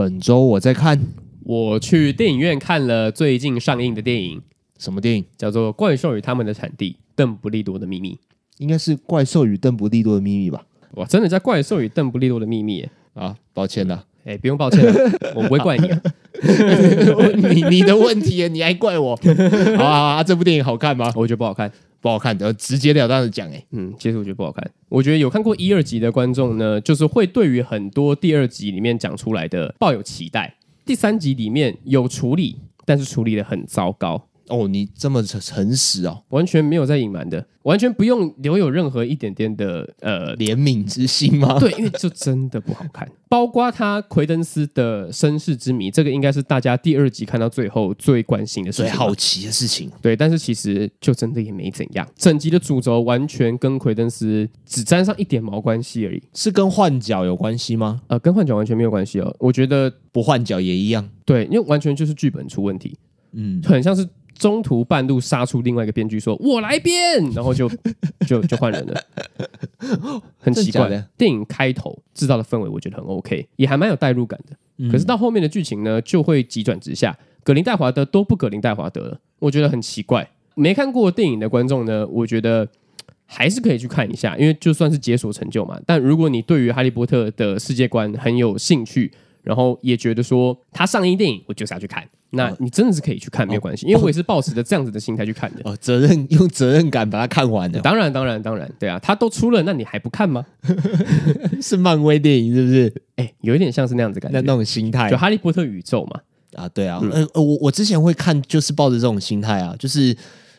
本周我在看，我去电影院看了最近上映的电影，什么电影？叫做《怪兽与他们的产地：邓布利多的秘密》。应该是《怪兽与邓布利多的秘密》吧？哇，真的叫《怪兽与邓布利多的秘密》啊，抱歉了，哎，不用抱歉了，我不会怪你啊，你你的问题，你还怪我？好啊，这部电影好看吗？我觉得不好看。不好看的，直截了当的讲，哎，嗯，其实我觉得不好看。我觉得有看过一二集的观众呢，就是会对于很多第二集里面讲出来的抱有期待。第三集里面有处理，但是处理的很糟糕。哦，你这么诚诚实哦，完全没有在隐瞒的，完全不用留有任何一点点的呃怜悯之心吗？对，因为这真的不好看。包括他奎登斯的身世之谜，这个应该是大家第二集看到最后最关心的事情，最好奇的事情。对，但是其实就真的也没怎样，整集的主轴完全跟奎登斯只沾上一点毛关系而已。是跟换角有关系吗？呃，跟换角完全没有关系哦。我觉得不换角也一样。对，因为完全就是剧本出问题。嗯，很像是。中途半路杀出另外一个编剧说：“我来编”，然后就 就就换人了，很奇怪。电影开头制造的氛围我觉得很 OK，也还蛮有代入感的。嗯、可是到后面的剧情呢，就会急转直下，葛林戴华德都不葛林戴华德了，我觉得很奇怪。没看过电影的观众呢，我觉得还是可以去看一下，因为就算是解锁成就嘛。但如果你对于哈利波特的世界观很有兴趣，然后也觉得说他上映电影，我就是要去看。那你真的是可以去看，没有关系，因为我也是 抱持着这样子的心态去看的。哦，责任用责任感把它看完的。当然，当然，当然，对啊，他都出了，那你还不看吗？是漫威电影是不是？哎，有一点像是那样子感觉，那那种心态，就哈利波特宇宙嘛。啊，对啊，嗯，我我之前会看，就是抱着这种心态啊，就是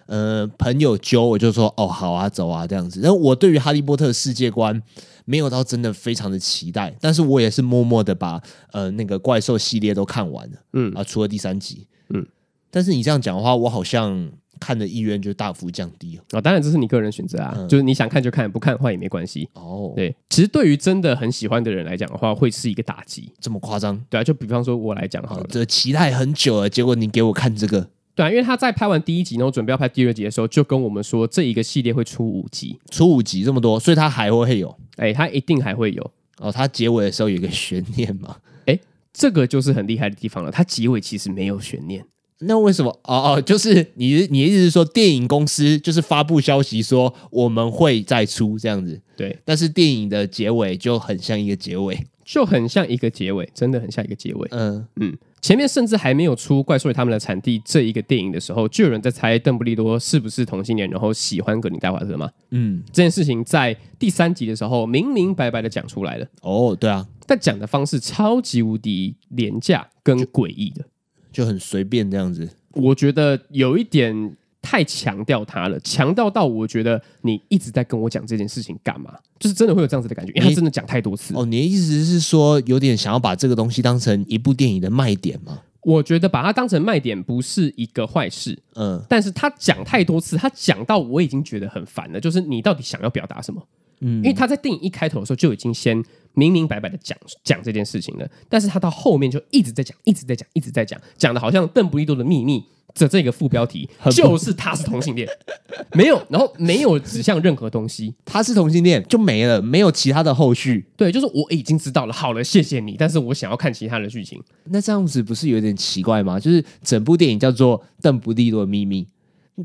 呃，朋友揪我就说，哦，好啊，走啊，这样子。然后我对于哈利波特世界观。没有到真的非常的期待，但是我也是默默的把呃那个怪兽系列都看完了，嗯啊，除了第三集，嗯，但是你这样讲的话，我好像看的意愿就大幅降低了啊。当然这是你个人选择啊，嗯、就是你想看就看，不看的话也没关系哦。对，其实对于真的很喜欢的人来讲的话，会是一个打击，这么夸张？对啊，就比方说我来讲好了，这期待很久了，结果你给我看这个。对啊，因为他在拍完第一集，然后准备要拍第二集的时候，就跟我们说这一个系列会出五集，出五集这么多，所以他还会有，哎，他一定还会有哦。他结尾的时候有一个悬念嘛？哎，这个就是很厉害的地方了。他结尾其实没有悬念，那为什么？哦哦，就是你你的意思是说，电影公司就是发布消息说我们会再出这样子，对。但是电影的结尾就很像一个结尾，就很像一个结尾，真的很像一个结尾。嗯嗯。前面甚至还没有出《怪兽与他们的产地》这一个电影的时候，就有人在猜邓布利多是不是同性恋，然后喜欢格林戴华特嘛？嗯，这件事情在第三集的时候明明白白的讲出来了。哦，对啊，但讲的方式超级无敌廉价跟诡异的，就，就很随便这样子。我觉得有一点。太强调他了，强调到我觉得你一直在跟我讲这件事情干嘛？就是真的会有这样子的感觉，因为他真的讲太多次。哦，你的意思是说有点想要把这个东西当成一部电影的卖点吗？我觉得把它当成卖点不是一个坏事，嗯，但是他讲太多次，他讲到我已经觉得很烦了。就是你到底想要表达什么？嗯，因为他在电影一开头的时候就已经先明明白白的讲讲这件事情了，但是他到后面就一直在讲，一直在讲，一直在讲，讲的好像邓布利多的秘密。这这个副标题就是他是同性恋，没有，然后没有指向任何东西，他是同性恋就没了，没有其他的后续。对，就是我已经知道了，好了，谢谢你，但是我想要看其他的剧情。那这样子不是有点奇怪吗？就是整部电影叫做《邓布利多的秘密》，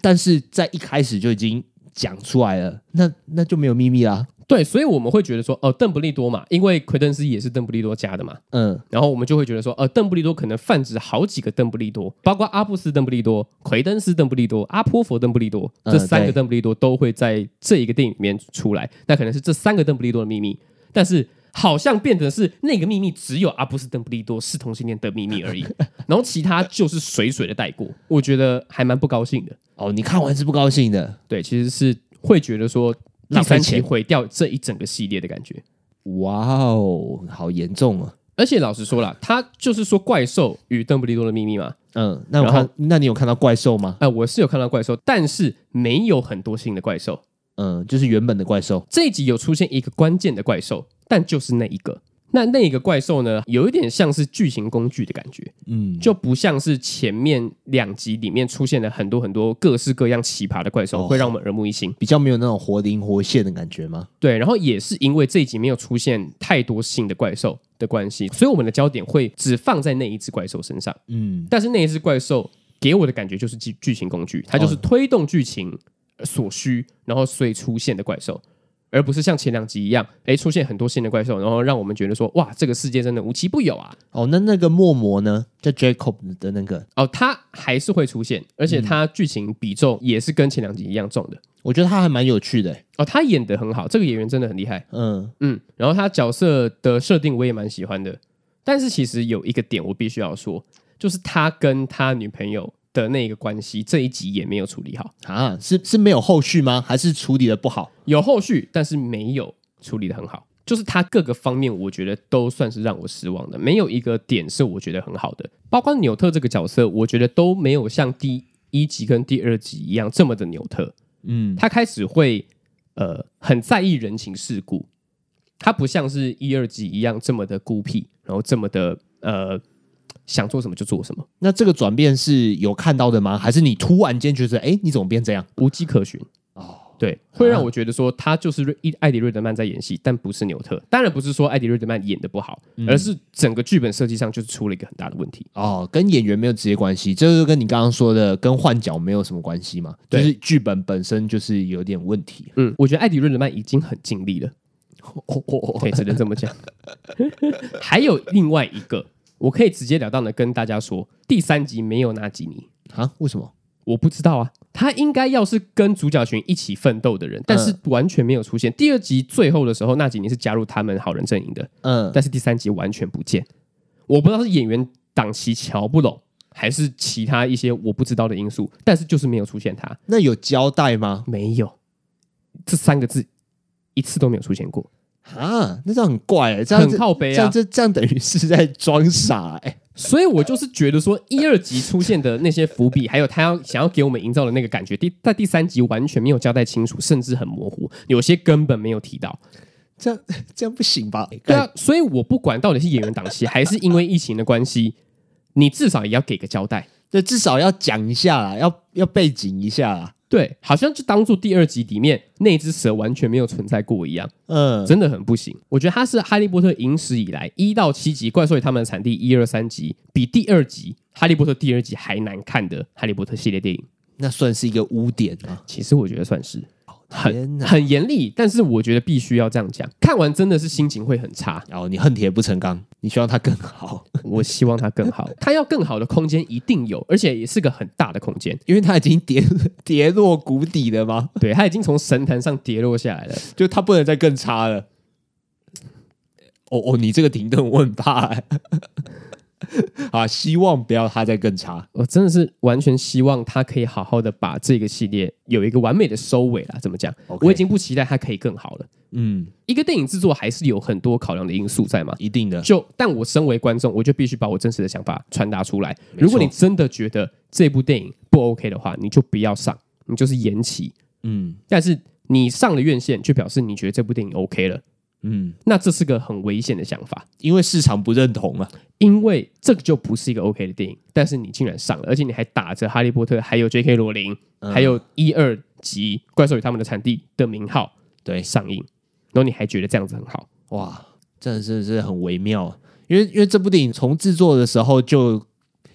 但是在一开始就已经讲出来了，那那就没有秘密啦。对，所以我们会觉得说，哦，邓布利多嘛，因为奎登斯也是邓布利多家的嘛，嗯，然后我们就会觉得说，呃，邓布利多可能泛指好几个邓布利多，包括阿布斯邓布利多、奎登斯邓布利多、阿波佛邓布利多，这三个邓布利多都会在这一个电影里面出来，那可能是这三个邓布利多的秘密，但是好像变成是那个秘密只有阿布斯邓布利多是同性恋的秘密而已，然后其他就是水水的带过，我觉得还蛮不高兴的。哦，你看完是不高兴的？对，其实是会觉得说。第三集毁掉这一整个系列的感觉，哇哦，好严重啊！而且老实说了，他就是说怪兽与邓布利多的秘密嘛。嗯，那我看，那你有看到怪兽吗？哎、呃，我是有看到怪兽，但是没有很多新的怪兽。嗯，就是原本的怪兽。这一集有出现一个关键的怪兽，但就是那一个。那那个怪兽呢，有一点像是剧情工具的感觉，嗯，就不像是前面两集里面出现了很多很多各式各样奇葩的怪兽，哦、会让我们耳目一新，比较没有那种活灵活现的感觉吗？对，然后也是因为这一集没有出现太多新的怪兽，的关系，所以我们的焦点会只放在那一只怪兽身上。嗯，但是那一只怪兽给我的感觉就是剧剧情工具，它就是推动剧情所需，然后所以出现的怪兽。而不是像前两集一样，哎，出现很多新的怪兽，然后让我们觉得说，哇，这个世界真的无奇不有啊！哦，那那个默魔呢？叫 Jacob 的那个哦，他还是会出现，而且他剧情比重也是跟前两集一样重的。我觉得他还蛮有趣的。哦，他演的很好，这个演员真的很厉害。嗯嗯，然后他角色的设定我也蛮喜欢的，但是其实有一个点我必须要说，就是他跟他女朋友。的那个关系，这一集也没有处理好啊？是是没有后续吗？还是处理的不好？有后续，但是没有处理的很好。就是他各个方面，我觉得都算是让我失望的，没有一个点是我觉得很好的。包括纽特这个角色，我觉得都没有像第一集跟第二集一样这么的纽特。嗯，他开始会呃很在意人情世故，他不像是一二集一样这么的孤僻，然后这么的呃。想做什么就做什么，那这个转变是有看到的吗？还是你突然间觉得，哎，你怎么变这样？无迹可寻哦，对，会让我觉得说他就是艾迪·瑞德曼在演戏，但不是纽特。当然不是说艾迪·瑞德曼演的不好，嗯、而是整个剧本设计上就是出了一个很大的问题哦，跟演员没有直接关系，这就跟你刚刚说的跟换角没有什么关系嘛，就是剧本本身就是有点问题。嗯，我觉得艾迪·瑞德曼已经很尽力了，哦哦、哦，对只能这么讲。还有另外一个。我可以直截了当的跟大家说，第三集没有纳吉尼啊？为什么？我不知道啊。他应该要是跟主角群一起奋斗的人，但是完全没有出现。嗯、第二集最后的时候，纳吉尼是加入他们好人阵营的，嗯，但是第三集完全不见。我不知道是演员档期瞧不拢，还是其他一些我不知道的因素，但是就是没有出现他。那有交代吗？没有，这三个字一次都没有出现过。啊，那这样很怪哎、欸，这样很靠背啊，这样这这样等于是在装傻哎、欸，所以我就是觉得说一二集出现的那些伏笔，还有他要想要给我们营造的那个感觉，第在第三集完全没有交代清楚，甚至很模糊，有些根本没有提到，这样这样不行吧？对啊，所以我不管到底是演员档期还是因为疫情的关系，你至少也要给个交代，对至少要讲一下啦，要要背景一下啦。对，好像就当做第二集里面那只蛇完全没有存在过一样，嗯，真的很不行。我觉得它是《哈利波特》影史以来一到七集怪兽与他们的产地一二三集，比第二集《哈利波特》第二集还难看的《哈利波特》系列电影，那算是一个污点啊。其实我觉得算是。很很严厉，但是我觉得必须要这样讲。看完真的是心情会很差。然后你恨铁不成钢，你希望它更好。我希望它更好，它要更好的空间一定有，而且也是个很大的空间，因为它已经跌跌落谷底了吗？对，它已经从神坛上跌落下来了，就它不能再更差了。哦哦，你这个停顿我很怕欸。啊！希望不要它再更差。我真的是完全希望它可以好好的把这个系列有一个完美的收尾啦。怎么讲？Okay. 我已经不期待它可以更好了。嗯，一个电影制作还是有很多考量的因素在嘛，一定的。就但我身为观众，我就必须把我真实的想法传达出来。如果你真的觉得这部电影不 OK 的话，你就不要上，你就是延期。嗯，但是你上了院线，就表示你觉得这部电影 OK 了。嗯，那这是个很危险的想法，因为市场不认同啊。因为这个就不是一个 OK 的电影，但是你竟然上了，而且你还打着《哈利波特》、还有 J.K. 罗琳、嗯、还有一二集《怪兽与他们的产地》的名号，对，上映，然后你还觉得这样子很好，哇，真的是是很微妙。因为因为这部电影从制作的时候就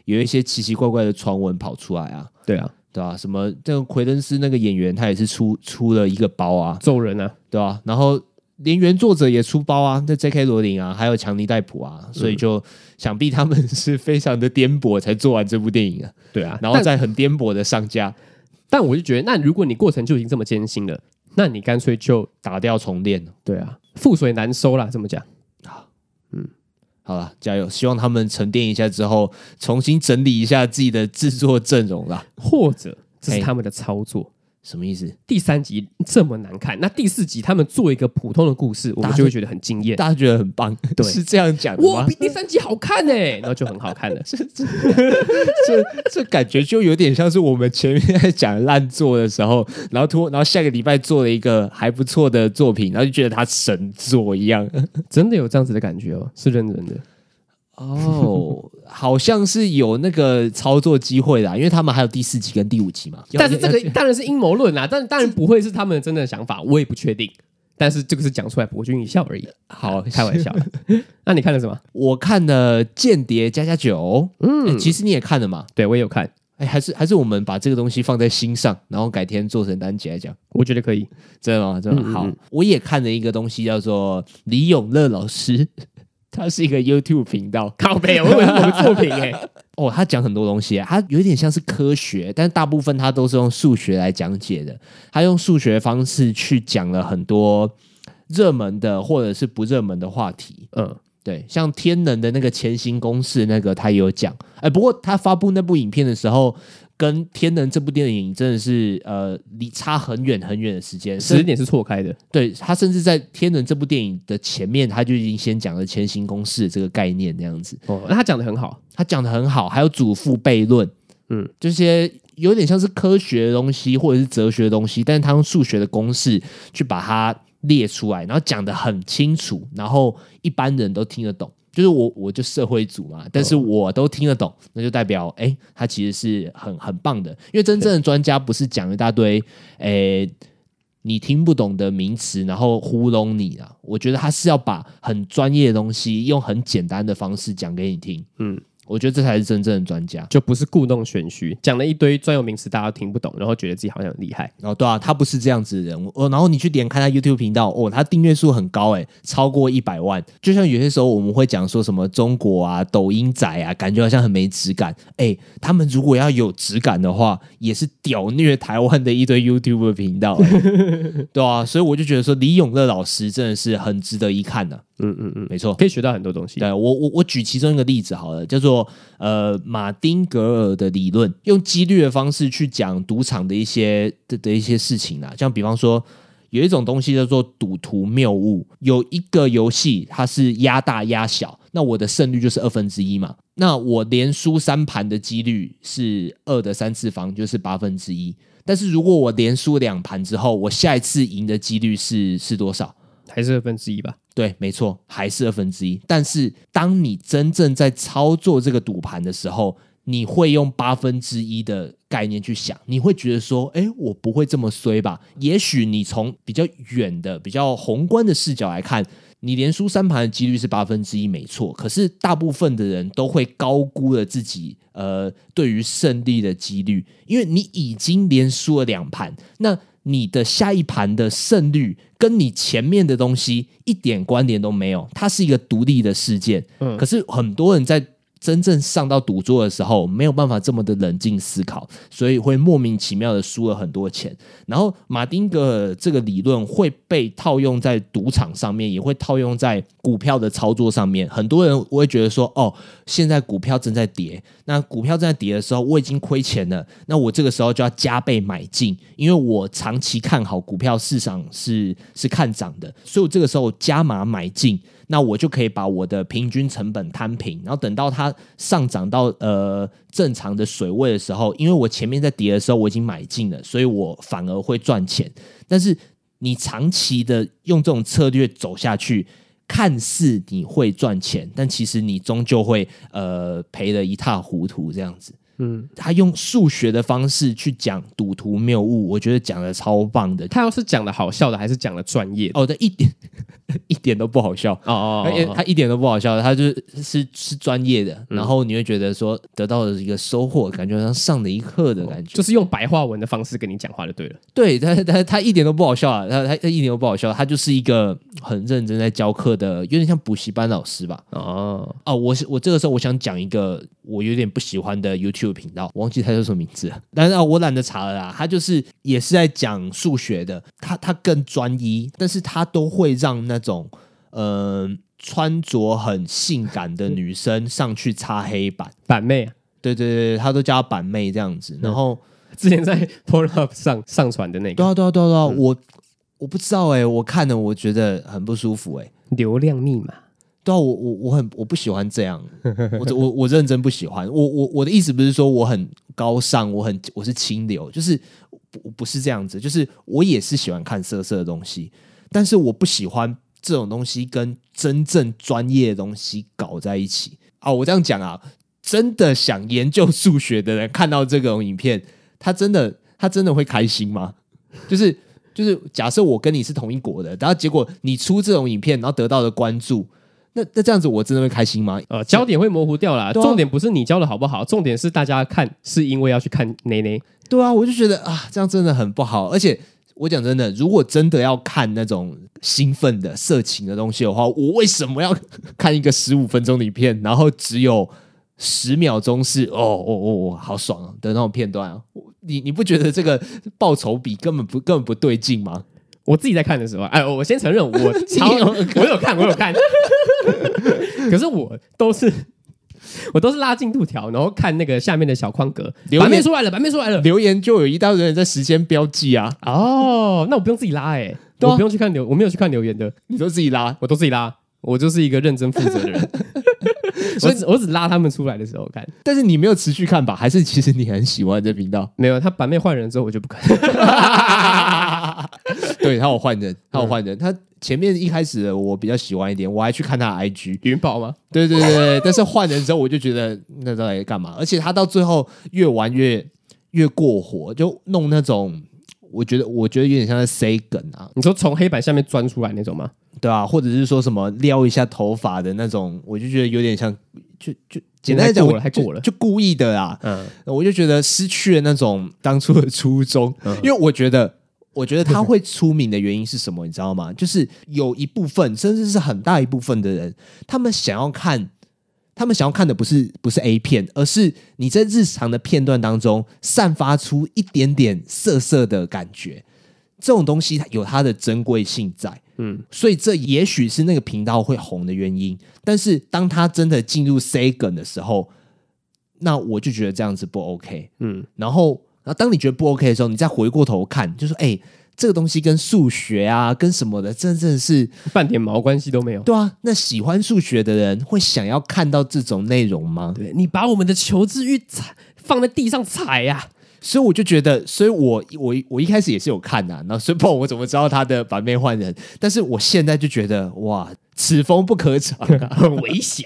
有一些奇奇怪怪的传闻跑出来啊，对啊，对啊，什么这个奎登斯那个演员他也是出出了一个包啊，揍人啊，对吧、啊？然后。连原作者也出包啊，那 J.K. 罗琳啊，还有强尼戴普啊，所以就想必他们是非常的颠簸才做完这部电影啊。对啊，然后再很颠簸的上架。但我就觉得，那如果你过程就已经这么艰辛了，那你干脆就打掉重练。对啊，覆水难收啦，这么讲。好，嗯，好了，加油！希望他们沉淀一下之后，重新整理一下自己的制作阵容啦，或者这是他们的操作。什么意思？第三集这么难看，那第四集他们做一个普通的故事，我们就会觉得很惊艳，大家觉得很棒，对，是这样讲的吗？哇，比第三集好看呢，然后就很好看了。这这这这感觉就有点像是我们前面在讲烂作的时候，然后突然后下个礼拜做了一个还不错的作品，然后就觉得它神作一样，真的有这样子的感觉哦，是认真的。哦，好像是有那个操作机会的，因为他们还有第四集跟第五集嘛。但是这个当然是阴谋论啦，但当然不会是他们真的想法，我也不确定。但是这个是讲出来博君一笑而已。好，开玩笑。那你看了什么？我看了《间谍加加九》。嗯，其实你也看了嘛？对，我也有看。哎，还是还是我们把这个东西放在心上，然后改天做成单集来讲。我觉得可以，真的吗？真的好。我也看了一个东西，叫做李永乐老师，他是一个 YouTube 频道，靠北，我以为是我的作品哎。哦，他讲很多东西，他有点像是科学，但是大部分他都是用数学来讲解的。他用数学方式去讲了很多热门的或者是不热门的话题。嗯。对，像天能的那个前行公式，那个他也有讲。哎，不过他发布那部影片的时候，跟天能这部电影真的是呃离差很远很远的时间，时间点是错开的。对，他甚至在天能这部电影的前面，他就已经先讲了前行公式这个概念那样子。哦，那他讲的很好，他讲的很好，还有祖父悖论，嗯，这些有点像是科学的东西或者是哲学的东西，但是他用数学的公式去把它。列出来，然后讲的很清楚，然后一般人都听得懂。就是我，我就社会组嘛，但是我都听得懂，那就代表，哎，他其实是很很棒的。因为真正的专家不是讲一大堆，哎，你听不懂的名词，然后糊弄你啊。我觉得他是要把很专业的东西，用很简单的方式讲给你听。嗯。我觉得这才是真正的专家，就不是故弄玄虚，讲了一堆专有名词，大家都听不懂，然后觉得自己好像很厉害。哦，对啊，他不是这样子的人。哦，然后你去点开他 YouTube 频道，哦，他订阅数很高，诶，超过一百万。就像有些时候我们会讲说什么中国啊、抖音仔啊，感觉好像很没质感。诶，他们如果要有质感的话，也是屌虐台湾的一堆 YouTube 频道，对啊，所以我就觉得说李永乐老师真的是很值得一看的。嗯嗯嗯，没错，可以学到很多东西。对，我我我举其中一个例子好了，叫做呃马丁格尔的理论，用几率的方式去讲赌场的一些的的一些事情啊。像比方说，有一种东西叫做赌徒谬误，有一个游戏它是压大压小，那我的胜率就是二分之一嘛。那我连输三盘的几率是二的三次方，就是八分之一。但是如果我连输两盘之后，我下一次赢的几率是是多少？还是二分之一吧。对，没错，还是二分之一。但是，当你真正在操作这个赌盘的时候，你会用八分之一的概念去想，你会觉得说：“哎，我不会这么衰吧？”也许你从比较远的、比较宏观的视角来看，你连输三盘的几率是八分之一，没错。可是，大部分的人都会高估了自己呃对于胜利的几率，因为你已经连输了两盘，那。你的下一盘的胜率跟你前面的东西一点关联都没有，它是一个独立的事件。嗯，可是很多人在。真正上到赌桌的时候，没有办法这么的冷静思考，所以会莫名其妙的输了很多钱。然后马丁格尔这个理论会被套用在赌场上面，也会套用在股票的操作上面。很多人我会觉得说：“哦，现在股票正在跌，那股票正在跌的时候，我已经亏钱了，那我这个时候就要加倍买进，因为我长期看好股票市场是是看涨的，所以我这个时候加码买进。”那我就可以把我的平均成本摊平，然后等到它上涨到呃正常的水位的时候，因为我前面在跌的时候我已经买进了，所以我反而会赚钱。但是你长期的用这种策略走下去，看似你会赚钱，但其实你终究会呃赔得一塌糊涂这样子。嗯，他用数学的方式去讲赌徒谬误，我觉得讲的超棒的。他要是讲的好笑的，还是讲的专业？哦，对，一点 一点都不好笑哦哦，哦，他一点都不好笑，他就是是是专业的。然后你会觉得说得到了一个收获，感觉像上了一课的感觉，就是用白话文的方式跟你讲话就对了。对，他他他一点都不好笑啊，他他他一点都不好笑，他就是一个很认真在教课的，有点像补习班老师吧。哦哦，我是我这个时候我想讲一个我有点不喜欢的 YouTube。频道，我忘记他叫什么名字了，但是啊，我懒得查了啦。他就是也是在讲数学的，他他更专一，但是他都会让那种呃穿着很性感的女生上去擦黑板板妹，对对对，他都叫板妹这样子。然后 之前在 Pornhub 上上传的那个，对啊对啊对啊，对啊，我我不知道哎、欸，我看了我觉得很不舒服哎、欸，流量密码。对啊，我我我很我不喜欢这样，我我我认真不喜欢。我我我的意思不是说我很高尚，我很我是清流，就是不不是这样子。就是我也是喜欢看色色的东西，但是我不喜欢这种东西跟真正专业的东西搞在一起啊。我这样讲啊，真的想研究数学的人看到这种影片，他真的他真的会开心吗？就是就是假设我跟你是同一国的，然后结果你出这种影片，然后得到的关注，那那这样子我真的会开心吗？呃，焦点会模糊掉啦。啊、重点不是你教的好不好，重点是大家看是因为要去看内内。对啊，我就觉得啊，这样真的很不好。而且我讲真的，如果真的要看那种兴奋的色情的东西的话，我为什么要看一个十五分钟的影片，然后只有十秒钟是哦哦哦哦好爽啊的那种片段啊？你你不觉得这个报酬比根本不根本不对劲吗？我自己在看的时候，哎，我先承认我超 我有看我有看，可是我都是我都是拉进度条，然后看那个下面的小框格，版面出来了，版面出来了，留言就有一大堆人在时间标记啊。哦，那我不用自己拉哎、欸，啊、我不用去看留，我没有去看留言的，你都自己拉，我都自己拉，我就是一个认真负责的人。我只我只拉他们出来的时候看，但是你没有持续看吧？还是其实你很喜欢这频道？没有，他版面换人之后我就不看。对，他有换人，他有换人。他前面一开始我比较喜欢一点，我还去看他的 IG 云宝吗？对对对对。但是换人之后我就觉得那到底干嘛？而且他到最后越玩越越过火，就弄那种我觉得我觉得有点像在塞梗啊。你说从黑板下面钻出来那种吗？对啊，或者是说什么撩一下头发的那种，我就觉得有点像，就就简单来讲，我还过了，就故意的啊。嗯，我就觉得失去了那种当初的初衷，嗯、因为我觉得，我觉得他会出名的原因是什么，你知道吗？就是有一部分，甚至是很大一部分的人，他们想要看，他们想要看的不是不是 A 片，而是你在日常的片段当中散发出一点点色色的感觉。这种东西它有它的珍贵性在，嗯，所以这也许是那个频道会红的原因。但是当他真的进入 C 梗的时候，那我就觉得这样子不 OK，嗯。然后，然后当你觉得不 OK 的时候，你再回过头看，就说：“哎，这个东西跟数学啊，跟什么的，真正是半点毛关系都没有。”对啊，那喜欢数学的人会想要看到这种内容吗？对，你把我们的求知欲踩放在地上踩呀、啊。所以我就觉得，所以我我我一开始也是有看呐、啊，那所以不，我怎么知道他的版面换人？但是我现在就觉得，哇，此风不可长、啊，很危险。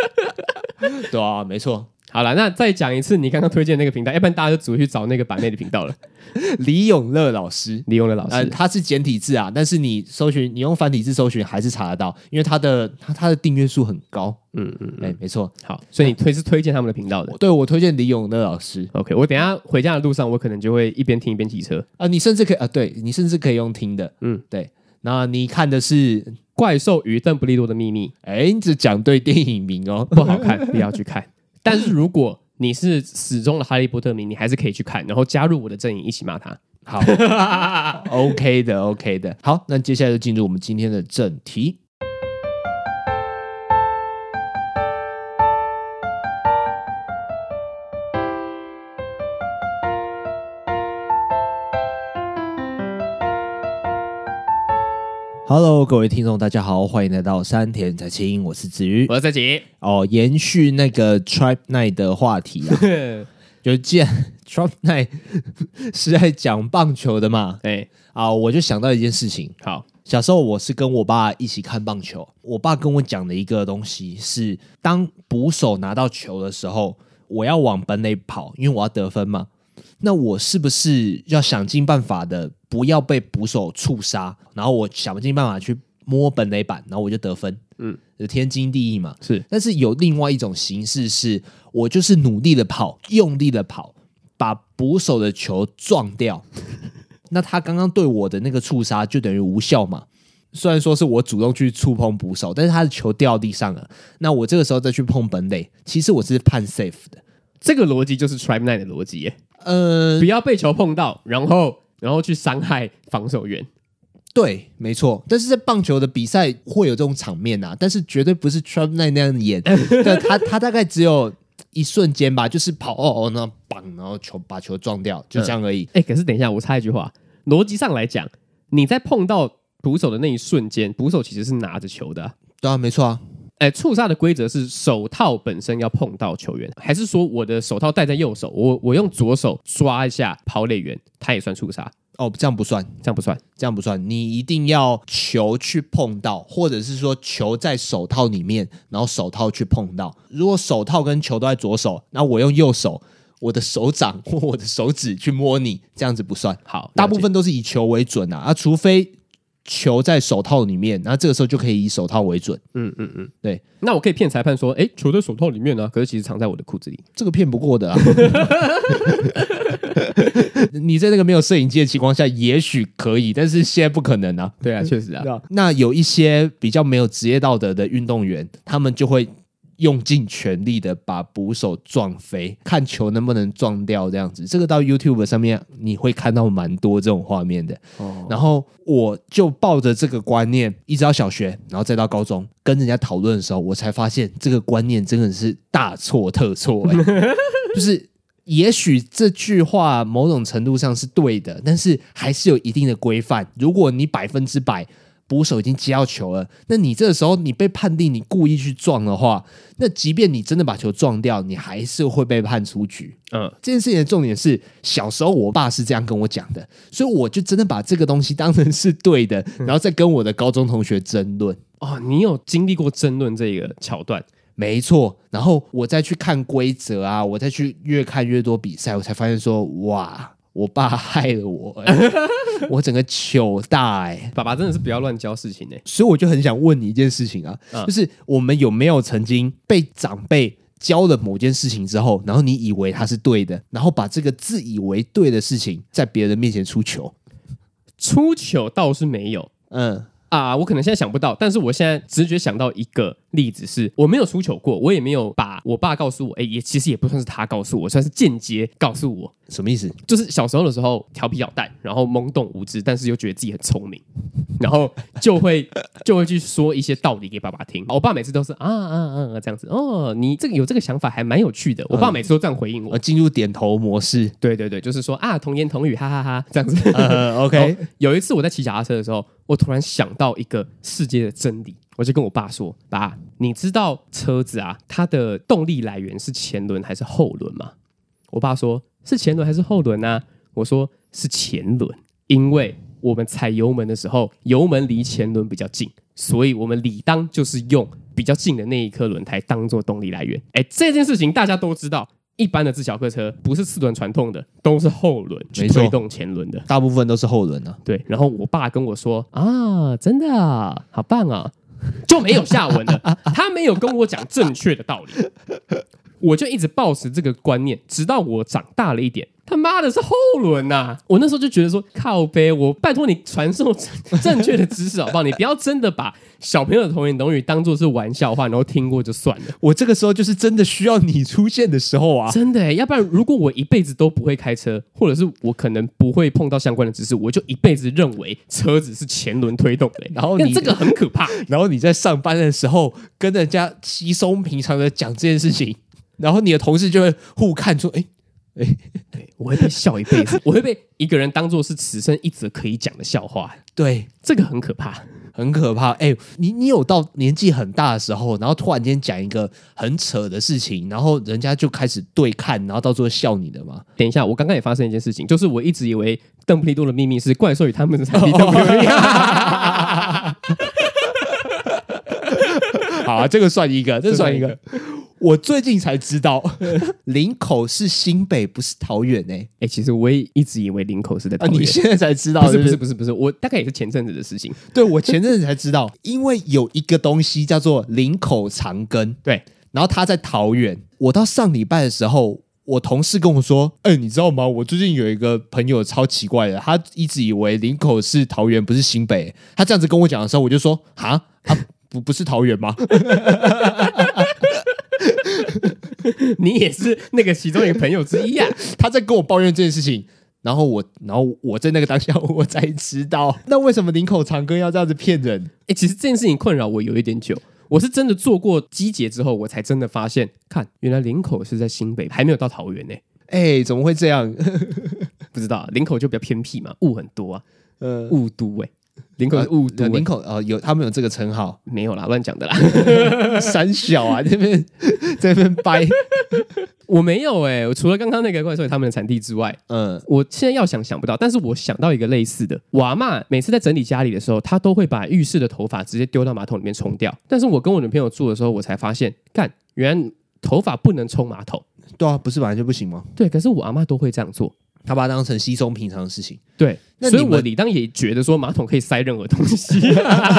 对啊，没错。好了，那再讲一次你刚刚推荐那个频道，要不然大家就只会去找那个版内的频道了。李永乐老师，李永乐老师，呃，他是简体字啊，但是你搜寻，你用繁体字搜寻还是查得到，因为他的他他的订阅数很高。嗯嗯，哎、嗯欸，没错。好，所以你推是推荐他们的频道的。对，我推荐李永乐老师。OK，我等一下回家的路上，我可能就会一边听一边骑车啊。你甚至可以啊，对你甚至可以用听的。嗯，对。那你看的是《怪兽与邓布利多的秘密》。哎、欸，你只讲对电影名哦，不好看，不要去看。但是如果你是死忠的哈利波特迷，你还是可以去看，然后加入我的阵营，一起骂他。好，OK 的，OK 的。好，那接下来就进入我们今天的正题。Hello，各位听众，大家好，欢迎来到山田彩青，我是子瑜，我是蔡奇。哦，延续那个 Trap Night 的话题啊，就既然 Trap Night 是在讲棒球的嘛，哎啊，我就想到一件事情。好，小时候我是跟我爸一起看棒球，我爸跟我讲的一个东西是，当捕手拿到球的时候，我要往本垒跑，因为我要得分嘛。那我是不是要想尽办法的不要被捕手触杀，然后我想尽办法去摸本垒板，然后我就得分？嗯，天经地义嘛。是，但是有另外一种形式是，我就是努力的跑，用力的跑，把捕手的球撞掉。那他刚刚对我的那个触杀就等于无效嘛？虽然说是我主动去触碰捕手，但是他的球掉地上了，那我这个时候再去碰本垒，其实我是判 safe 的。这个逻辑就是 Tribe Nine 的逻辑耶。呃，不要被球碰到，然后然后去伤害防守员。对，没错。但是在棒球的比赛会有这种场面啊，但是绝对不是 Tribe Nine 那样演。但他他大概只有一瞬间吧，就是跑哦哦，那棒，然后球把球撞掉，就这样而已。哎、嗯，可是等一下，我插一句话，逻辑上来讲，你在碰到捕手的那一瞬间，捕手其实是拿着球的、啊。对啊，没错啊。哎，触杀的规则是手套本身要碰到球员，还是说我的手套戴在右手，我我用左手抓一下跑垒员，他也算触杀？哦，这样不算，这样不算，这样不算。你一定要球去碰到，或者是说球在手套里面，然后手套去碰到。如果手套跟球都在左手，那我用右手，我的手掌或我的手指去摸你，这样子不算。好，大部分都是以球为准啊，啊，除非球在手套里面，那这个时候就可以以手套为准。嗯嗯嗯，对。那我可以骗裁判说，哎，球在手套里面呢，可是其实藏在我的裤子里，这个骗不过的啊。你在那个没有摄影机的情况下，也许可以，但是现在不可能啊。对啊，确实啊。那有一些比较没有职业道德的运动员，他们就会。用尽全力的把捕手撞飞，看球能不能撞掉这样子。这个到 YouTube 上面你会看到蛮多这种画面的。哦，然后我就抱着这个观念，一直到小学，然后再到高中，跟人家讨论的时候，我才发现这个观念真的是大错特错欸。就是也许这句话某种程度上是对的，但是还是有一定的规范。如果你百分之百。捕手已经接到球了，那你这个时候你被判定你故意去撞的话，那即便你真的把球撞掉，你还是会被判出局。嗯，这件事情的重点是，小时候我爸是这样跟我讲的，所以我就真的把这个东西当成是对的，然后再跟我的高中同学争论。哦，你有经历过争论这个桥段？没错。然后我再去看规则啊，我再去越看越多比赛，我才发现说，哇。我爸害了我，我整个糗大哎！爸爸真的是不要乱教事情哎，所以我就很想问你一件事情啊，嗯、就是我们有没有曾经被长辈教了某件事情之后，然后你以为他是对的，然后把这个自以为对的事情在别人面前出糗？出糗倒是没有，嗯。啊，我可能现在想不到，但是我现在直觉想到一个例子是，我没有出糗过，我也没有把我爸告诉我，哎，也其实也不算是他告诉我，算是间接告诉我，什么意思？就是小时候的时候调皮捣蛋，然后懵懂无知，但是又觉得自己很聪明，然后就会 就会去说一些道理给爸爸听。我爸每次都是啊啊啊这样子，哦，你这个有这个想法还蛮有趣的。我爸每次都这样回应我，进入点头模式。对对对，就是说啊，童言童语，哈哈哈，这样子。Uh, OK，有一次我在骑脚踏车的时候。我突然想到一个世界的真理，我就跟我爸说：“爸，你知道车子啊，它的动力来源是前轮还是后轮吗？”我爸说：“是前轮还是后轮呢？”我说：“是前轮，因为我们踩油门的时候，油门离前轮比较近，所以我们理当就是用比较近的那一颗轮胎当做动力来源。”哎，这件事情大家都知道。一般的自小客车不是四轮传动的，都是后轮去推动前轮的，大部分都是后轮啊。对，然后我爸跟我说啊，真的啊，好棒啊，就没有下文了。他没有跟我讲正确的道理，我就一直抱持这个观念，直到我长大了一点。他妈的是后轮呐、啊！我那时候就觉得说靠背，我拜托你传授 正确的知识好不好？你不要真的把小朋友的童言童语当做是玩笑话，然后听过就算了。我这个时候就是真的需要你出现的时候啊！真的，要不然如果我一辈子都不会开车，或者是我可能不会碰到相关的知识，我就一辈子认为车子是前轮推动的。然后你这个很可怕。然后你在上班的时候跟人家稀松平常的讲这件事情，然后你的同事就会互看出，哎。哎，对，我会被笑一辈子，我会被一个人当做是此生一则可以讲的笑话。对，这个很可怕，很可怕。哎，你你有到年纪很大的时候，然后突然间讲一个很扯的事情，然后人家就开始对看，然后到最后笑你的吗？等一下，我刚刚也发生一件事情，就是我一直以为邓布利多的秘密是怪兽与他们的产地。好啊，这个算一个，这个算一个。我最近才知道，林口是新北，不是桃园呢。哎，其实我也一直以为林口是在桃园。你现在才知道？不是不是不是不是，我大概也是前阵子的事情。对，我前阵子才知道，因为有一个东西叫做林口长庚。对，然后他在桃园。我到上礼拜的时候，我同事跟我说：“哎，你知道吗？我最近有一个朋友超奇怪的，他一直以为林口是桃园，不是新北。他这样子跟我讲的时候，我就说：哈，啊不不是桃园吗？” 你也是那个其中一个朋友之一啊！他在跟我抱怨这件事情，然后我，然后我在那个当下我才知道，那为什么林口长庚要这样子骗人？哎、欸，其实这件事情困扰我有一点久，我是真的做过机捷之后，我才真的发现，看原来林口是在新北，还没有到桃园呢。哎、欸，怎么会这样？不知道，林口就比较偏僻嘛，雾很多啊，呃，雾都哎。林口是雾都，林口哦，有他们有这个称号，没有啦，乱讲的啦。三小啊，这边这边掰，我没有哎、欸，我除了刚刚那个怪兽他们的产地之外，嗯，我现在要想想不到，但是我想到一个类似的，我阿嬷每次在整理家里的时候，她都会把浴室的头发直接丢到马桶里面冲掉。但是我跟我女朋友住的时候，我才发现，干，原来头发不能冲马桶，对啊，不是本来就不行吗？对，可是我阿嬷都会这样做。他把它当成稀松平常的事情，对，所以我理当也觉得说马桶可以塞任何东西，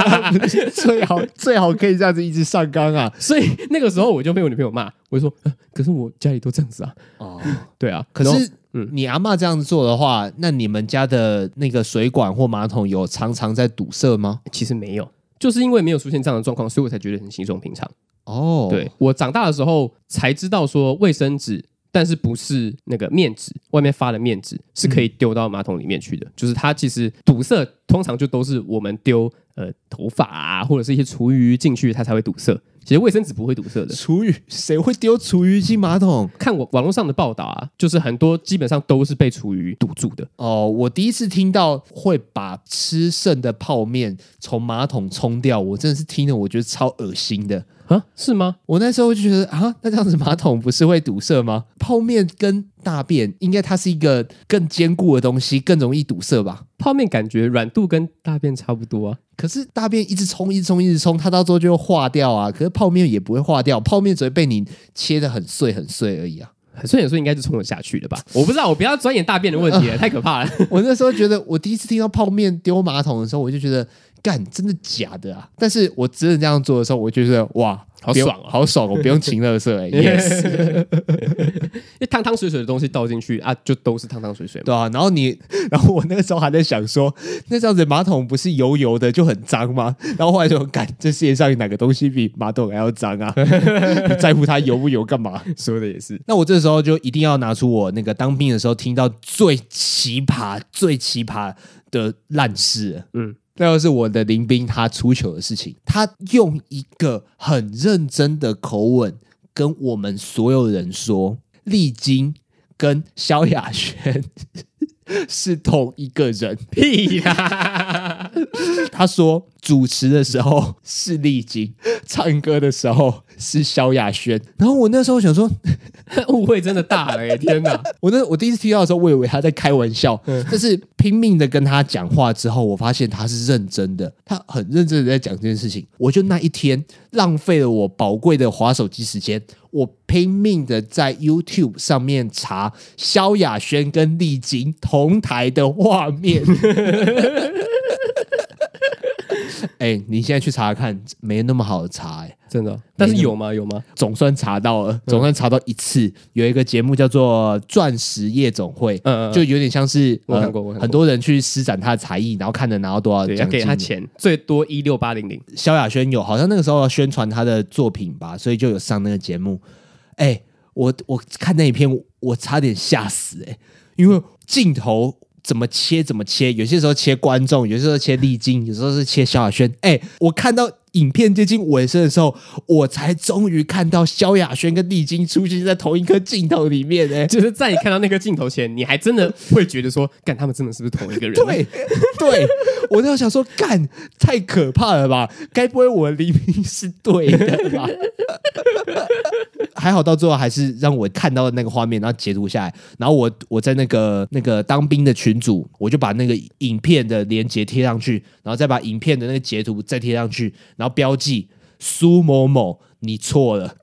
最好最好可以这样子一直上纲啊。所以那个时候我就被我女朋友骂，我就说，呃，可是我家里都这样子啊。哦，对啊，可是嗯，你阿嬷这样子做的话，那你们家的那个水管或马桶有常常在堵塞吗？其实没有，就是因为没有出现这样的状况，所以我才觉得很稀松平常。哦，对，我长大的时候才知道说卫生纸。但是不是那个面纸，外面发的面纸是可以丢到马桶里面去的。嗯、就是它其实堵塞，通常就都是我们丢呃头发啊，或者是一些厨余进去，它才会堵塞。其实卫生纸不会堵塞的。厨余谁会丢厨余进马桶？看我网络上的报道啊，就是很多基本上都是被厨余堵住的。哦，我第一次听到会把吃剩的泡面从马桶冲掉，我真的是听了我觉得超恶心的。啊，是吗？我那时候就觉得啊，那这样子马桶不是会堵塞吗？泡面跟大便应该它是一个更坚固的东西，更容易堵塞吧？泡面感觉软度跟大便差不多啊，可是大便一直冲，一直冲，一直冲，它到最后就会化掉啊。可是泡面也不会化掉，泡面只会被你切得很碎很碎而已啊。很碎很碎应该是冲得下去的吧？我不知道，我不要钻研大便的问题了，太可怕了。我那时候觉得，我第一次听到泡面丢马桶的时候，我就觉得。干，真的假的啊？但是我真的这样做的时候，我就觉得哇，好爽啊，好爽！我不用勤乐色哎，yes，因 为汤汤水水的东西倒进去啊，就都是汤汤水水嘛。对啊，然后你，然后我那个时候还在想说，那这样子马桶不是油油的就很脏吗？然后后来就感，这世界上有哪个东西比马桶还要脏啊？你在乎它油不油干嘛？说的也是。那我这时候就一定要拿出我那个当兵的时候听到最奇葩、最奇葩的烂事，嗯。那就是我的林兵，他出糗的事情。他用一个很认真的口吻跟我们所有人说，丽晶跟萧亚轩 是同一个人。屁啦！他说主持的时候是丽晶，唱歌的时候是萧亚轩。然后我那时候想说。误会真的大了耶！天哪，我那我第一次听到的时候，我以为他在开玩笑。嗯，但是拼命的跟他讲话之后，我发现他是认真的，他很认真的在讲这件事情。我就那一天浪费了我宝贵的划手机时间，我拼命的在 YouTube 上面查萧亚轩跟丽晶同台的画面。哎、欸，你现在去查查看，没那么好的查、欸，哎，真的。但是有吗？有吗？总算查到了，总算查到一次。嗯、有一个节目叫做《钻石夜总会》，嗯，嗯，就有点像是我看过，很多人去施展他的才艺，然后看能拿到多少奖金，给他钱，最多一六八零零。萧亚轩有，好像那个时候要宣传他的作品吧，所以就有上那个节目。哎、欸，我我看那一篇，我差点吓死、欸，哎，因为镜头。怎么切怎么切，有些时候切观众，有些时候切丽晶，有时候是切萧亚轩。哎，我看到影片接近尾声的时候，我才终于看到萧亚轩跟丽晶出现在同一颗镜头里面。哎，就是在你看到那个镜头前，你还真的会觉得说，干他们真的是不是同一个人？对，对，我都想说，干太可怕了吧？该不会我的黎明是对的吧？还好，到最后还是让我看到了那个画面，然后截图下来，然后我我在那个那个当兵的群组，我就把那个影片的连接贴上去，然后再把影片的那个截图再贴上去，然后标记苏某某，你错了，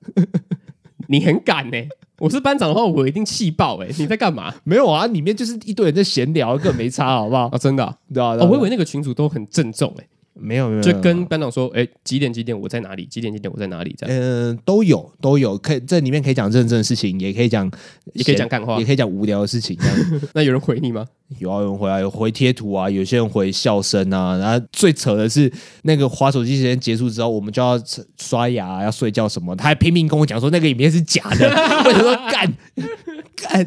你很敢呢、欸。我是班长的话，我一定气爆哎、欸！你在干嘛？没有啊，里面就是一堆人在闲聊，根本没差，好不好？啊，真的、啊，对啊，哦、我以为那个群主都很郑重哎、欸。没有没有，就跟班长说，哎，几点几点我在哪里？几点几点我在哪里？这样，嗯，都有都有，可以这里面可以讲认真的事情，也可以讲，也可以讲干话，也可以讲无聊的事情。这样，那有人回你吗？有啊，有人回啊，有回贴图啊，有些人回笑声啊。然后最扯的是，那个滑手机时间结束之后，我们就要刷牙、要睡觉什么，他还拼命跟我讲说那个影片是假的，为什么干？干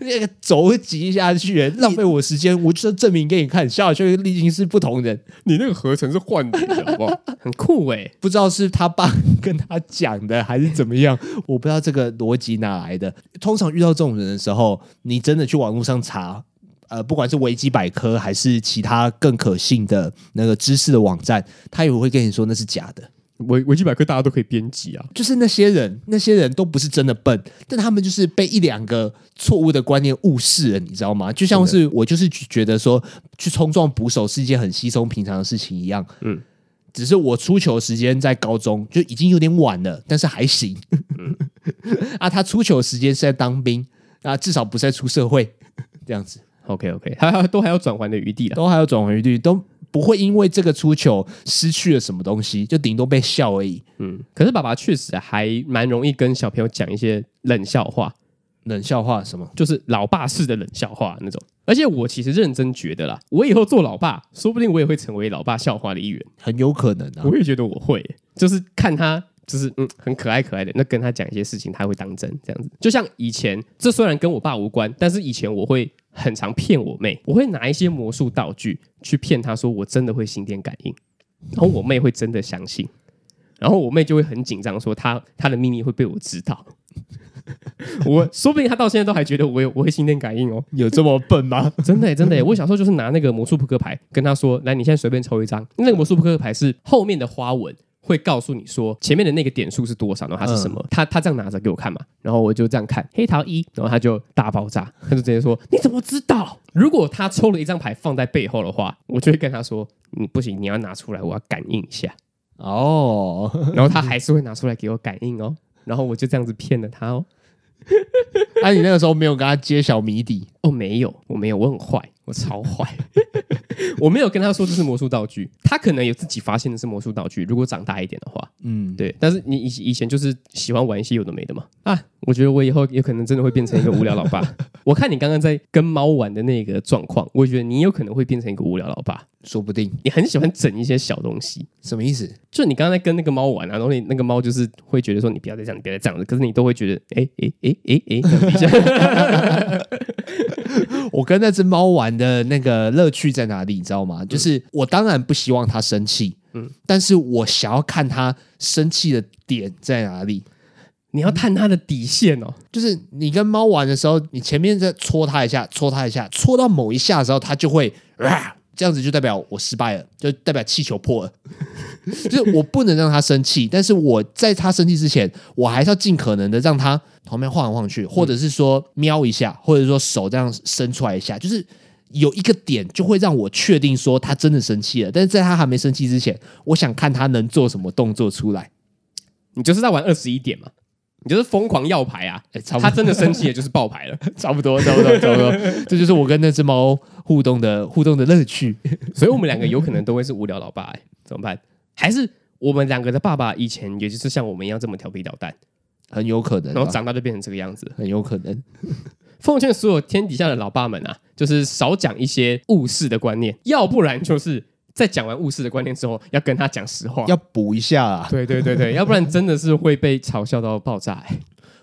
那个轴挤下去，浪费我时间。我就证明给你看，萧亚轩跟丽晶是不同人。你那个合成是换的，好不好？很酷哎、欸！不知道是他爸 跟他讲的，还是怎么样？我不知道这个逻辑哪来的。通常遇到这种人的时候，你真的去网络上查，呃，不管是维基百科还是其他更可信的那个知识的网站，他也会跟你说那是假的。维维基百科大家都可以编辑啊，就是那些人，那些人都不是真的笨，但他们就是被一两个错误的观念误事了，你知道吗？就像是我就是觉得说，去冲撞捕手是一件很稀松平常的事情一样，嗯，只是我出球时间在高中就已经有点晚了，但是还行。嗯、啊，他出球时间是在当兵啊，至少不是在出社会这样子。OK OK，还还都还有转圜的余地了，都还有转圜余地，都不会因为这个出糗失去了什么东西，就顶多被笑而已。嗯，可是爸爸确实还蛮容易跟小朋友讲一些冷笑话。冷笑话什么？就是老爸式的冷笑话那种。而且我其实认真觉得啦，我以后做老爸，说不定我也会成为老爸笑话的一员，很有可能啊。我也觉得我会，就是看他，就是嗯，很可爱可爱的，那跟他讲一些事情，他会当真这样子。就像以前，这虽然跟我爸无关，但是以前我会很常骗我妹，我会拿一些魔术道具去骗她，说我真的会心电感应，然后我妹会真的相信，然后我妹就会很紧张，说她她的秘密会被我知道。我说不定他到现在都还觉得我有我会心电感应哦，有这么笨吗？真的真的，我小时候就是拿那个魔术扑克牌跟他说：“来，你现在随便抽一张。”那个魔术扑克牌是后面的花纹会告诉你说前面的那个点数是多少，然后它是什么。他他这样拿着给我看嘛，然后我就这样看黑桃一，然后他就大爆炸，他就直接说：“你怎么知道？”如果他抽了一张牌放在背后的话，我就会跟他说：“你不行，你要拿出来，我要感应一下。”哦，然后他还是会拿出来给我感应哦，然后我就这样子骗了他哦。那、啊、你那个时候没有跟他揭晓谜底哦？没有，我没有，我很坏，我超坏，我没有跟他说这是魔术道具，他可能有自己发现的是魔术道具。如果长大一点的话，嗯，对。但是你以以前就是喜欢玩一些有的没的嘛？啊，我觉得我以后有可能真的会变成一个无聊老爸。我看你刚刚在跟猫玩的那个状况，我觉得你有可能会变成一个无聊老爸。说不定你很喜欢整一些小东西，什么意思？就你刚刚在跟那个猫玩啊，然后你那个猫就是会觉得说你不要再这样，你不要再这样子，可是你都会觉得哎哎哎哎哎，我跟那只猫玩的那个乐趣在哪里？你知道吗？就是我当然不希望它生气，嗯，但是我想要看它生气的点在哪里。你要探它的底线哦，就是你跟猫玩的时候，你前面在戳它一下，戳它一下，戳到某一下的时候，它就会啊。这样子就代表我失败了，就代表气球破了。就是我不能让他生气，但是我在他生气之前，我还是要尽可能的让他旁边晃来晃去，或者是说瞄一下，或者说手这样伸出来一下，就是有一个点就会让我确定说他真的生气了。但是在他还没生气之前，我想看他能做什么动作出来。你就是在玩二十一点嘛？你就是疯狂要牌啊！欸、他真的生气也，就是爆牌了，差不多，差不多，差不多。这就是我跟那只猫互动的互动的乐趣。所以，我们两个有可能都会是无聊老爸、欸，怎么办？还是我们两个的爸爸以前也就是像我们一样这么调皮捣蛋，很有可能。然后长大就变成这个样子，很有可能。奉劝所有天底下的老爸们啊，就是少讲一些误事的观念，要不然就是。在讲完务实的观念之后，要跟他讲实话，要补一下啊！对对对对，要不然真的是会被嘲笑到爆炸。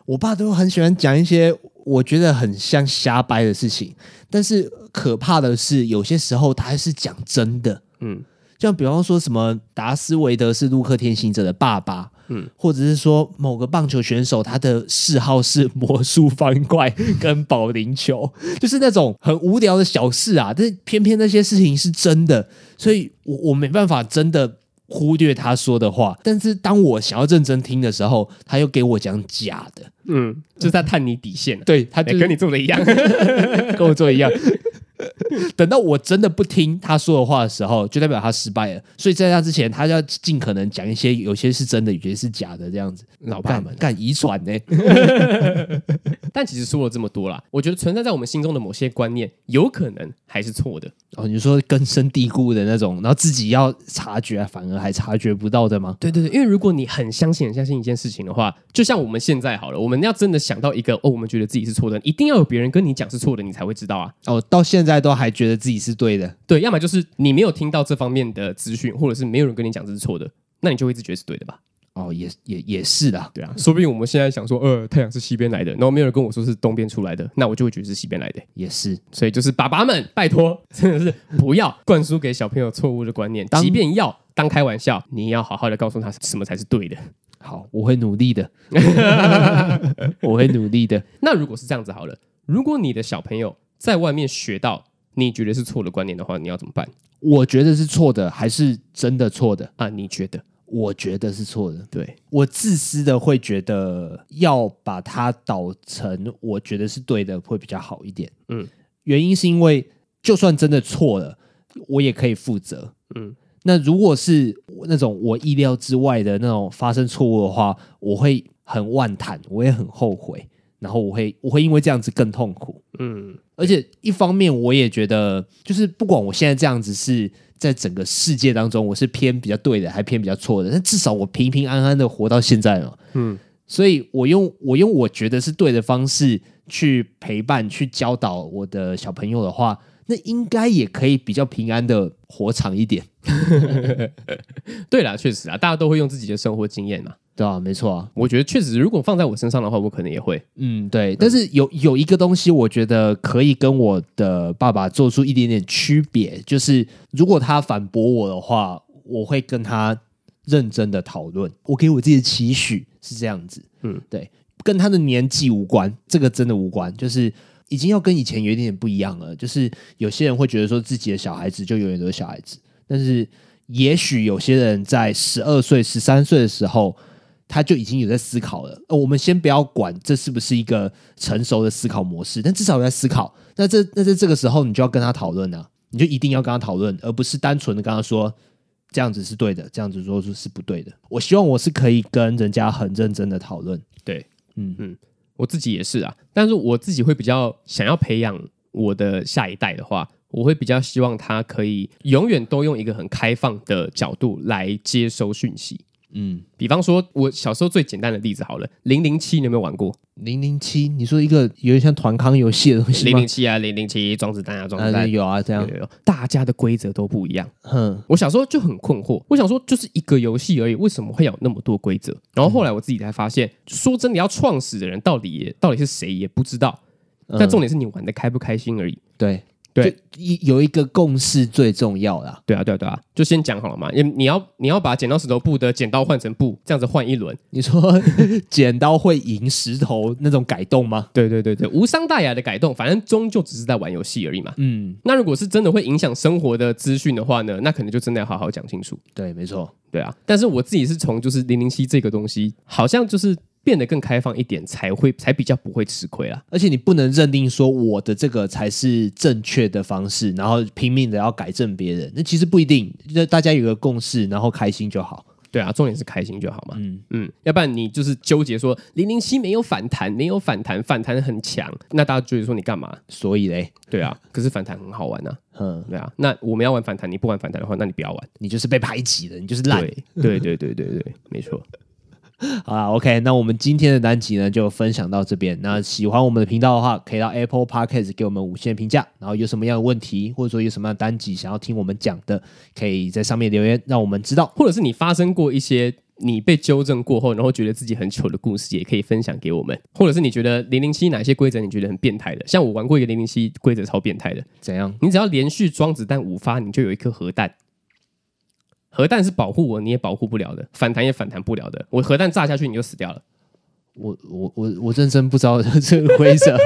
我爸都很喜欢讲一些我觉得很像瞎掰的事情，但是可怕的是，有些时候他还是讲真的。嗯，像比方说什么达斯维德是陆克天行者的爸爸。嗯，或者是说某个棒球选手他的嗜好是魔术方块跟保龄球，就是那种很无聊的小事啊。但是偏偏那些事情是真的，所以我我没办法真的忽略他说的话。但是当我想要认真听的时候，他又给我讲假的。嗯，就是在探你底线。对，他就跟你做的一样，跟我做的一样。等到我真的不听他说的话的时候，就代表他失败了。所以在他之前，他要尽可能讲一些有些是真的，有些是假的，这样子。老爸们干遗传呢？但其实说了这么多啦，我觉得存在在我们心中的某些观念，有可能还是错的。哦，你说根深蒂固的那种，然后自己要察觉，反而还察觉不到的吗？对对对，因为如果你很相信、很相信一件事情的话，就像我们现在好了，我们要真的想到一个哦，我们觉得自己是错的，一定要有别人跟你讲是错的，你才会知道啊。哦，到现在都还觉得自己是对的，对，要么就是你没有听到这方面的资讯，或者是没有人跟你讲这是错的，那你就会一直觉得是对的吧？哦，也也也是的，对啊，说不定我们现在想说，呃，太阳是西边来的，然后没有人跟我说是东边出来的，那我就会觉得是西边来的，也是。所以就是爸爸们，拜托，真的是不要灌输给小朋友错误的观念，即便要当开玩笑，你要好好的告诉他什么才是对的。好，我会努力的，我会努力的。那如果是这样子好了，如果你的小朋友在外面学到你觉得是错的观念的话，你要怎么办？我觉得是错的，还是真的错的啊？你觉得？我觉得是错的，对，我自私的会觉得要把它导成我觉得是对的会比较好一点。嗯，原因是因为就算真的错了，我也可以负责。嗯，那如果是那种我意料之外的那种发生错误的话，我会很万叹，我也很后悔，然后我会我会因为这样子更痛苦。嗯，而且一方面我也觉得，就是不管我现在这样子是在整个世界当中，我是偏比较对的，还偏比较错的，但至少我平平安安的活到现在了。嗯，所以我用我用我觉得是对的方式去陪伴、去教导我的小朋友的话。那应该也可以比较平安的活长一点。对啦，确实啊，大家都会用自己的生活经验嘛，对啊，没错啊。我觉得确实，如果放在我身上的话，我可能也会。嗯，对。但是有有一个东西，我觉得可以跟我的爸爸做出一点点区别，就是如果他反驳我的话，我会跟他认真的讨论。我给我自己的期许是这样子。嗯，对，跟他的年纪无关，这个真的无关，就是。已经要跟以前有一点点不一样了，就是有些人会觉得说自己的小孩子就永远都是小孩子，但是也许有些人在十二岁、十三岁的时候，他就已经有在思考了。呃，我们先不要管这是不是一个成熟的思考模式，但至少有在思考。那这那在这个时候，你就要跟他讨论啊，你就一定要跟他讨论，而不是单纯的跟他说这样子是对的，这样子说是不对的。我希望我是可以跟人家很认真的讨论。对，嗯嗯。我自己也是啊，但是我自己会比较想要培养我的下一代的话，我会比较希望他可以永远都用一个很开放的角度来接收讯息。嗯，比方说，我小时候最简单的例子好了，零零七，你有没有玩过？零零七，你说一个有点像团康游戏的东西？零零七啊，零零七装子弹啊，装子弹有啊，这样有有。大家的规则都不一样。哼，我小时候就很困惑，我想说，就是一个游戏而已，为什么会有那么多规则？然后后来我自己才发现，说真的，要创始的人到底也到底是谁也不知道。但重点是你玩的开不开心而已。对。对，有一个共识最重要啦。对啊，对啊，对啊，就先讲好了嘛。你你要你要把剪刀石头布的剪刀换成布，这样子换一轮。你说剪刀会赢石头那种改动吗？对对对对，无伤大雅的改动，反正终究只是在玩游戏而已嘛。嗯，那如果是真的会影响生活的资讯的话呢，那可能就真的要好好讲清楚。对，没错，对啊。但是我自己是从就是零零七这个东西，好像就是。变得更开放一点，才会才比较不会吃亏啊！而且你不能认定说我的这个才是正确的方式，然后拼命的要改正别人，那其实不一定。那大家有个共识，然后开心就好。对啊，重点是开心就好嘛。嗯嗯，要不然你就是纠结说零零七没有反弹，没有反弹，反弹很强，那大家觉得说你干嘛？所以嘞，对啊，可是反弹很好玩呐。嗯，对啊，那我们要玩反弹，你不玩反弹的话，那你不要玩，你就是被排挤的，你就是烂。对对对对对对，没错。好啦，OK，那我们今天的单集呢就分享到这边。那喜欢我们的频道的话，可以到 Apple Podcast 给我们五星评价。然后有什么样的问题，或者说有什么样的单集想要听我们讲的，可以在上面留言，让我们知道。或者是你发生过一些你被纠正过后，然后觉得自己很糗的故事，也可以分享给我们。或者是你觉得零零七哪些规则你觉得很变态的？像我玩过一个零零七规则超变态的，怎样？你只要连续装子弹五发，你就有一颗核弹。核弹是保护我，你也保护不了的，反弹也反弹不了的。我核弹炸下去，你就死掉了。我我我我认真不知道这个规则，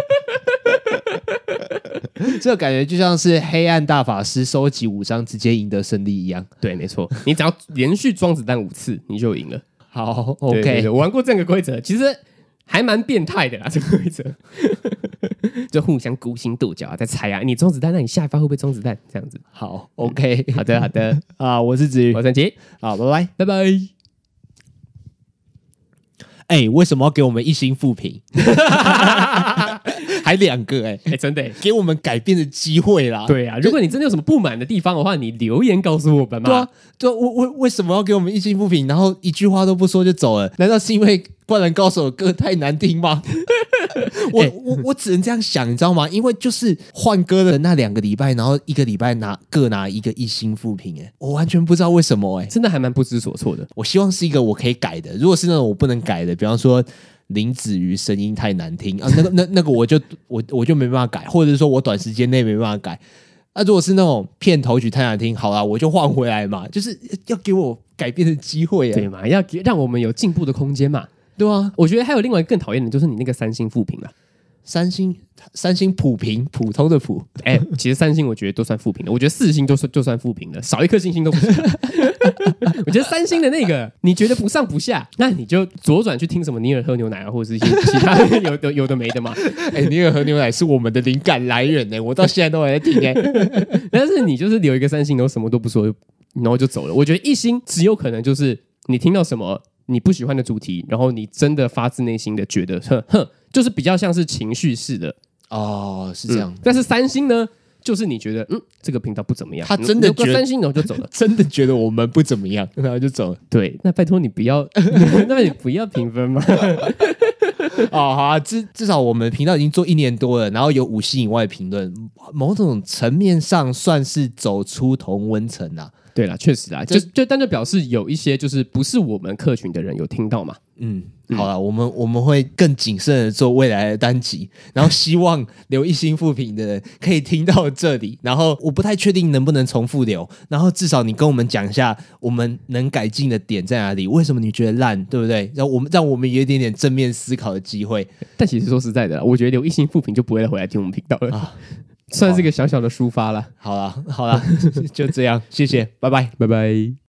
这个感觉就像是黑暗大法师收集五张直接赢得胜利一样。对，没错，你只要连续装子弹五次，你就赢了。好，OK，我玩过这个规则，其实还蛮变态的啦，这个规则。就互相勾心斗角啊，在猜啊，你中子弹，那你下一发会不会中子弹？这样子，好，OK，好的，好的，啊，我是子瑜，我是陈杰，好，拜拜，拜拜。哎、欸，为什么要给我们一星复评？还两个哎、欸，哎、欸，真的、欸、给我们改变的机会啦。对啊，如果你真的有什么不满的地方的话，你留言告诉我们嘛。对啊，对啊，为为为什么要给我们一星负评？然后一句话都不说就走了？难道是因为？灌篮高手的歌太难听吗？我我我只能这样想，你知道吗？因为就是换歌的那两个礼拜，然后一个礼拜拿各拿一个一星负评，哎，我完全不知道为什么、欸，哎，真的还蛮不知所措的。我希望是一个我可以改的，如果是那种我不能改的，比方说林子瑜声音太难听啊，那个那那个我就我我就没办法改，或者是说我短时间内没办法改。那、啊、如果是那种片头曲太难听，好啦，我就换回来嘛，就是要给我改变的机会、啊，对嘛？要给让我们有进步的空间嘛。对啊，我觉得还有另外一个更讨厌的，就是你那个三星负评了。三星，三星普评，普通的普。哎、欸，其实三星我觉得都算负评的，我觉得四星都算就算负评的，少一颗星星都不行。我觉得三星的那个，你觉得不上不下，那你就左转去听什么尼尔喝牛奶啊，或者是一些其他的有的有的没的嘛。哎、欸，尼尔喝牛奶是我们的灵感来源呢，我到现在都还在听哎。但是你就是留一个三星，然后什么都不说。然后就走了。我觉得一星只有可能就是你听到什么你不喜欢的主题，然后你真的发自内心的觉得，哼哼，就是比较像是情绪式的哦，是这样。嗯、但是三星呢，就是你觉得嗯这个频道不怎么样，他真的觉得三星然后就走了，真的觉得我们不怎么样，然后就走了。对，那拜托你不要，那你不要评分嘛。哦，好啊，至至少我们频道已经做一年多了，然后有五星以外的评论，某种层面上算是走出同温层啦。对啦，确实啊，就就但就表示有一些就是不是我们客群的人有听到嘛。嗯，好了，我们我们会更谨慎的做未来的单集，然后希望留一星复评的人可以听到这里，然后我不太确定能不能重复留，然后至少你跟我们讲一下我们能改进的点在哪里，为什么你觉得烂，对不对？然后我们让我们有一点点正面思考的机会。但其实说实在的，我觉得留一星复评就不会再回来听我们频道了，啊、算是一个小小的抒发了。好了，好了，就这样，谢谢，拜拜，拜拜。